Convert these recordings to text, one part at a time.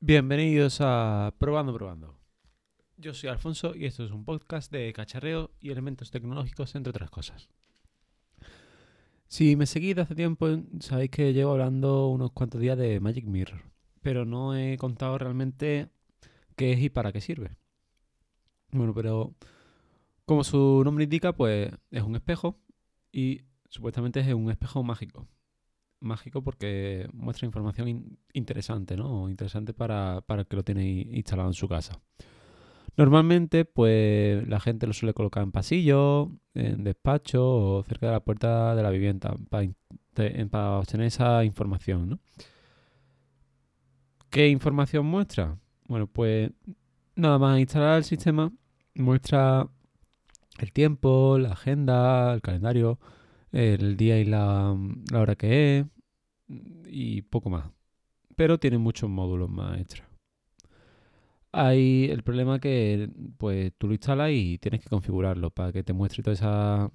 Bienvenidos a Probando Probando. Yo soy Alfonso y esto es un podcast de cacharreo y elementos tecnológicos, entre otras cosas. Si me seguís hace tiempo, sabéis que llevo hablando unos cuantos días de Magic Mirror, pero no he contado realmente qué es y para qué sirve. Bueno, pero como su nombre indica, pues es un espejo y supuestamente es un espejo mágico mágico porque muestra información interesante, ¿no? Interesante para, para el que lo tiene instalado en su casa. Normalmente, pues la gente lo suele colocar en pasillo, en despacho o cerca de la puerta de la vivienda para, obtener esa información, ¿no? ¿Qué información muestra? Bueno, pues nada más instalar el sistema, muestra el tiempo, la agenda, el calendario, el día y la, hora que es y poco más. Pero tiene muchos módulos más extra. Hay el problema que pues tú lo instalas y tienes que configurarlo para que te muestre toda esa,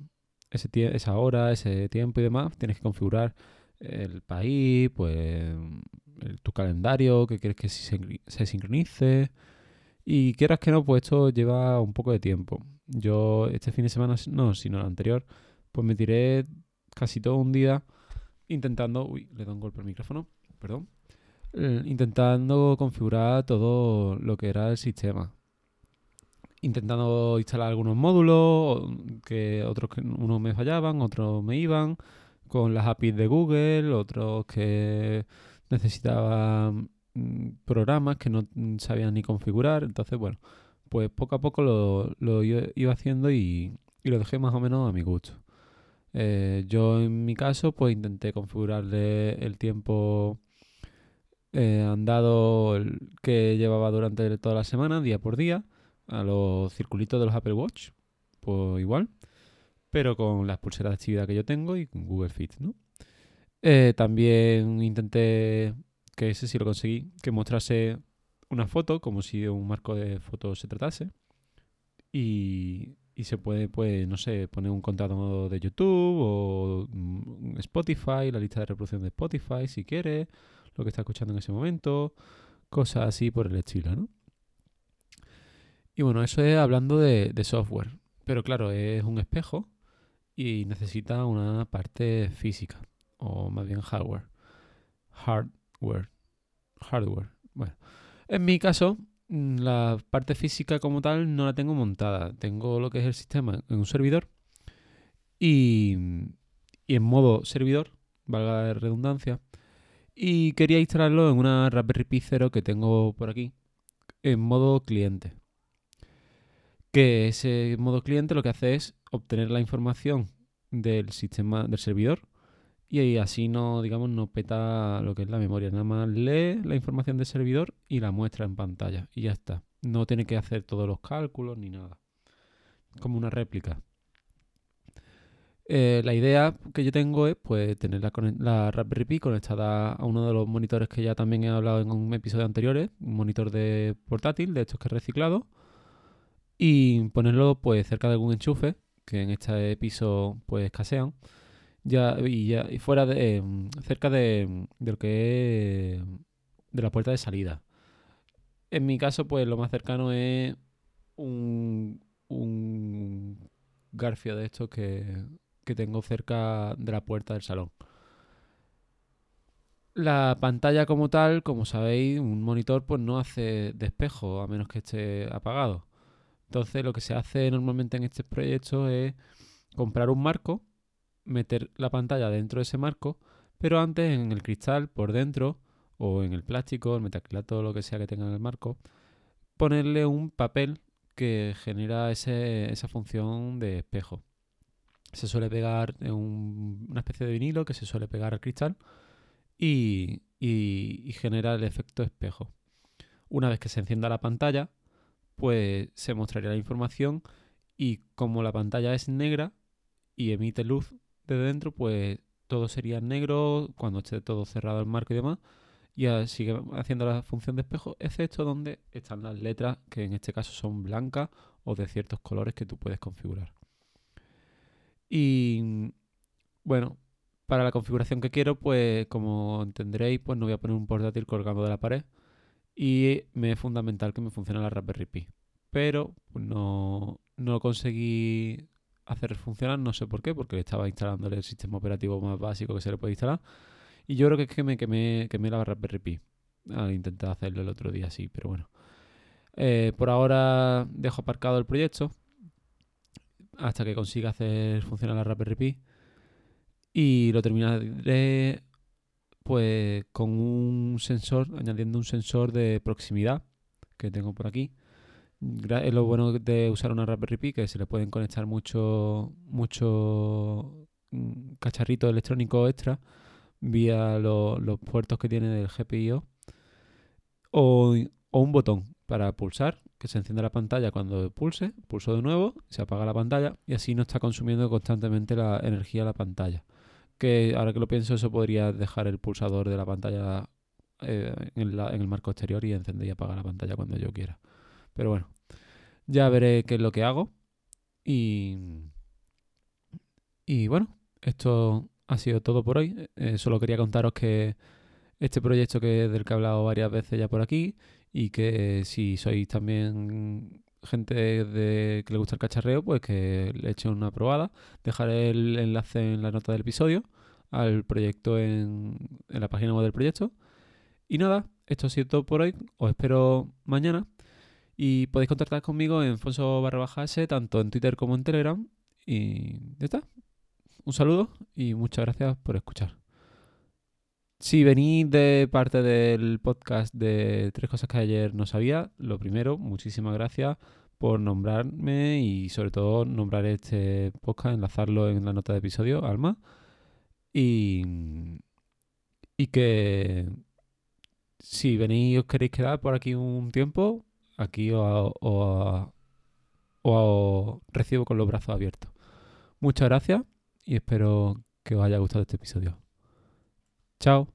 esa hora, ese tiempo y demás. Tienes que configurar el país, pues tu calendario, que quieres que se, se sincronice. Y quieras que no, pues esto lleva un poco de tiempo. Yo este fin de semana, no, sino el anterior, pues me tiré casi todo un día intentando... Uy, le doy un golpe al micrófono, perdón. Eh, intentando configurar todo lo que era el sistema. Intentando instalar algunos módulos, que otros que unos me fallaban, otros me iban, con las APIs de Google, otros que necesitaban mm, programas que no sabían ni configurar. Entonces, bueno, pues poco a poco lo, lo iba haciendo y, y, lo dejé más o menos a mi gusto. Eh, yo en mi caso pues intenté configurarle el tiempo eh, andado que llevaba durante toda la semana, día por día, a los circulitos de los Apple Watch, pues igual, pero con las pulseras de actividad que yo tengo y con Google Fit, ¿no? Eh, también intenté, que ese sí lo conseguí, que mostrase una foto como si de un marco de fotos se tratase. Y, y se puede, pues, no sé, poner un contacto de YouTube o mm, Spotify, la lista de reproducción de Spotify, si quieres, lo que está escuchando en ese momento, cosas así por el estilo, ¿no? Y bueno, eso es hablando de, de software. Pero claro, es un espejo y necesita una parte física, o más bien hardware. Hardware. Hardware. Bueno, en mi caso, la parte física como tal no la tengo montada. Tengo lo que es el sistema en un servidor y, y en modo servidor, valga la redundancia. Y quería instalarlo en una Raspberry Pi 0 que tengo por aquí, en modo cliente. Que ese modo cliente lo que hace es obtener la información del sistema del servidor y así no, digamos, no peta lo que es la memoria. Nada más lee la información del servidor y la muestra en pantalla. Y ya está. No tiene que hacer todos los cálculos ni nada. Como una réplica. Eh, la idea que yo tengo es pues tener la, la, Raspberry conectada a uno de los monitores que ya también he hablado en un episodio anterior, un monitor de portátil de estos que he reciclado, y ponerlo pues cerca de algún enchufe que en este episodio pues escasean ya, y ya, y fuera de, em, cerca de, de lo que es de la puerta de salida. En mi caso, pues lo más cercano es un, un garfio de estos que, que tengo cerca de la puerta del salón. La pantalla como tal, como sabéis, un monitor pues no hace despejo a menos que esté apagado. Entonces lo que se hace normalmente en este proyecto es comprar un marco meter la pantalla dentro de ese marco, pero antes en el cristal por dentro o en el plástico, el metacrilato, lo que sea que tenga en el marco, ponerle un papel que genera esa función de espejo. Se suele pegar en una especie de vinilo que se suele pegar al cristal y, y genera el efecto espejo. Una vez que se encienda la pantalla, pues se mostraría la información y como la pantalla es negra y emite luz de dentro, pues todo sería negro cuando esté todo cerrado el marco y demás. Y sigue haciendo la función de espejo, excepto donde están las letras, que en este caso son blancas o de ciertos colores que tú puedes configurar. Y bueno, para la configuración que quiero, pues como entenderéis, pues no voy a poner un portátil colgando de la pared. y me es fundamental que me funcione la Raspberry Pi. Pero pues, no, no conseguí hacer funcionar, no sé por qué, porque estaba instalándole el sistema operativo más básico que se le puede instalar. Y yo creo que es que me quemé, quemé la Raspberry Pi al intentar hacerlo el otro día, sí, pero bueno. Eh, por ahora dejo aparcado el proyecto hasta que consiga hacer funcionar la Pi y lo terminaré pues con un sensor, añadiendo un sensor de proximidad que tengo por aquí. Es lo bueno de usar una Raspberry Pi que se le pueden conectar muchos mucho mm, cacharritos electrónicos extra vía los puertos que tiene del GPIO o, o un botón para pulsar, que se enciende la pantalla cuando pulse, pulso de nuevo, se apaga la pantalla y así no está consumiendo constantemente la energía de la pantalla. Que ahora que lo pienso, eso podría dejar el pulsador de la pantalla eh, en, el marco exterior y encender y apagar la pantalla cuando yo quiera. Pero bueno, ya veré qué es lo que hago. Y, y bueno, esto ha sido todo por hoy. Eh, solo quería contaros que este proyecto que del que he hablado varias veces ya por aquí y que si sois también gente de, que le gusta el cacharreo, pues que le echen una probada. Dejaré el enlace en la nota del episodio al proyecto en, en la página web del proyecto. Y nada, esto ha sido todo por hoy. Os espero mañana. Y podéis contactar conmigo en Fonso barra baja S, tanto en Twitter como en Telegram. Y ya está. Un saludo y muchas gracias por escuchar. Si venís de parte del podcast de Tres Cosas que ayer no sabía, lo primero, muchísimas gracias por nombrarme y sobre todo nombrar este podcast, enlazarlo en la nota de episodio, Alma. Y, y que si venís y os queréis quedar por aquí un tiempo, aquí os, os recibo con los brazos abiertos. Muchas gracias y espero que os haya gustado este episodio. Chao.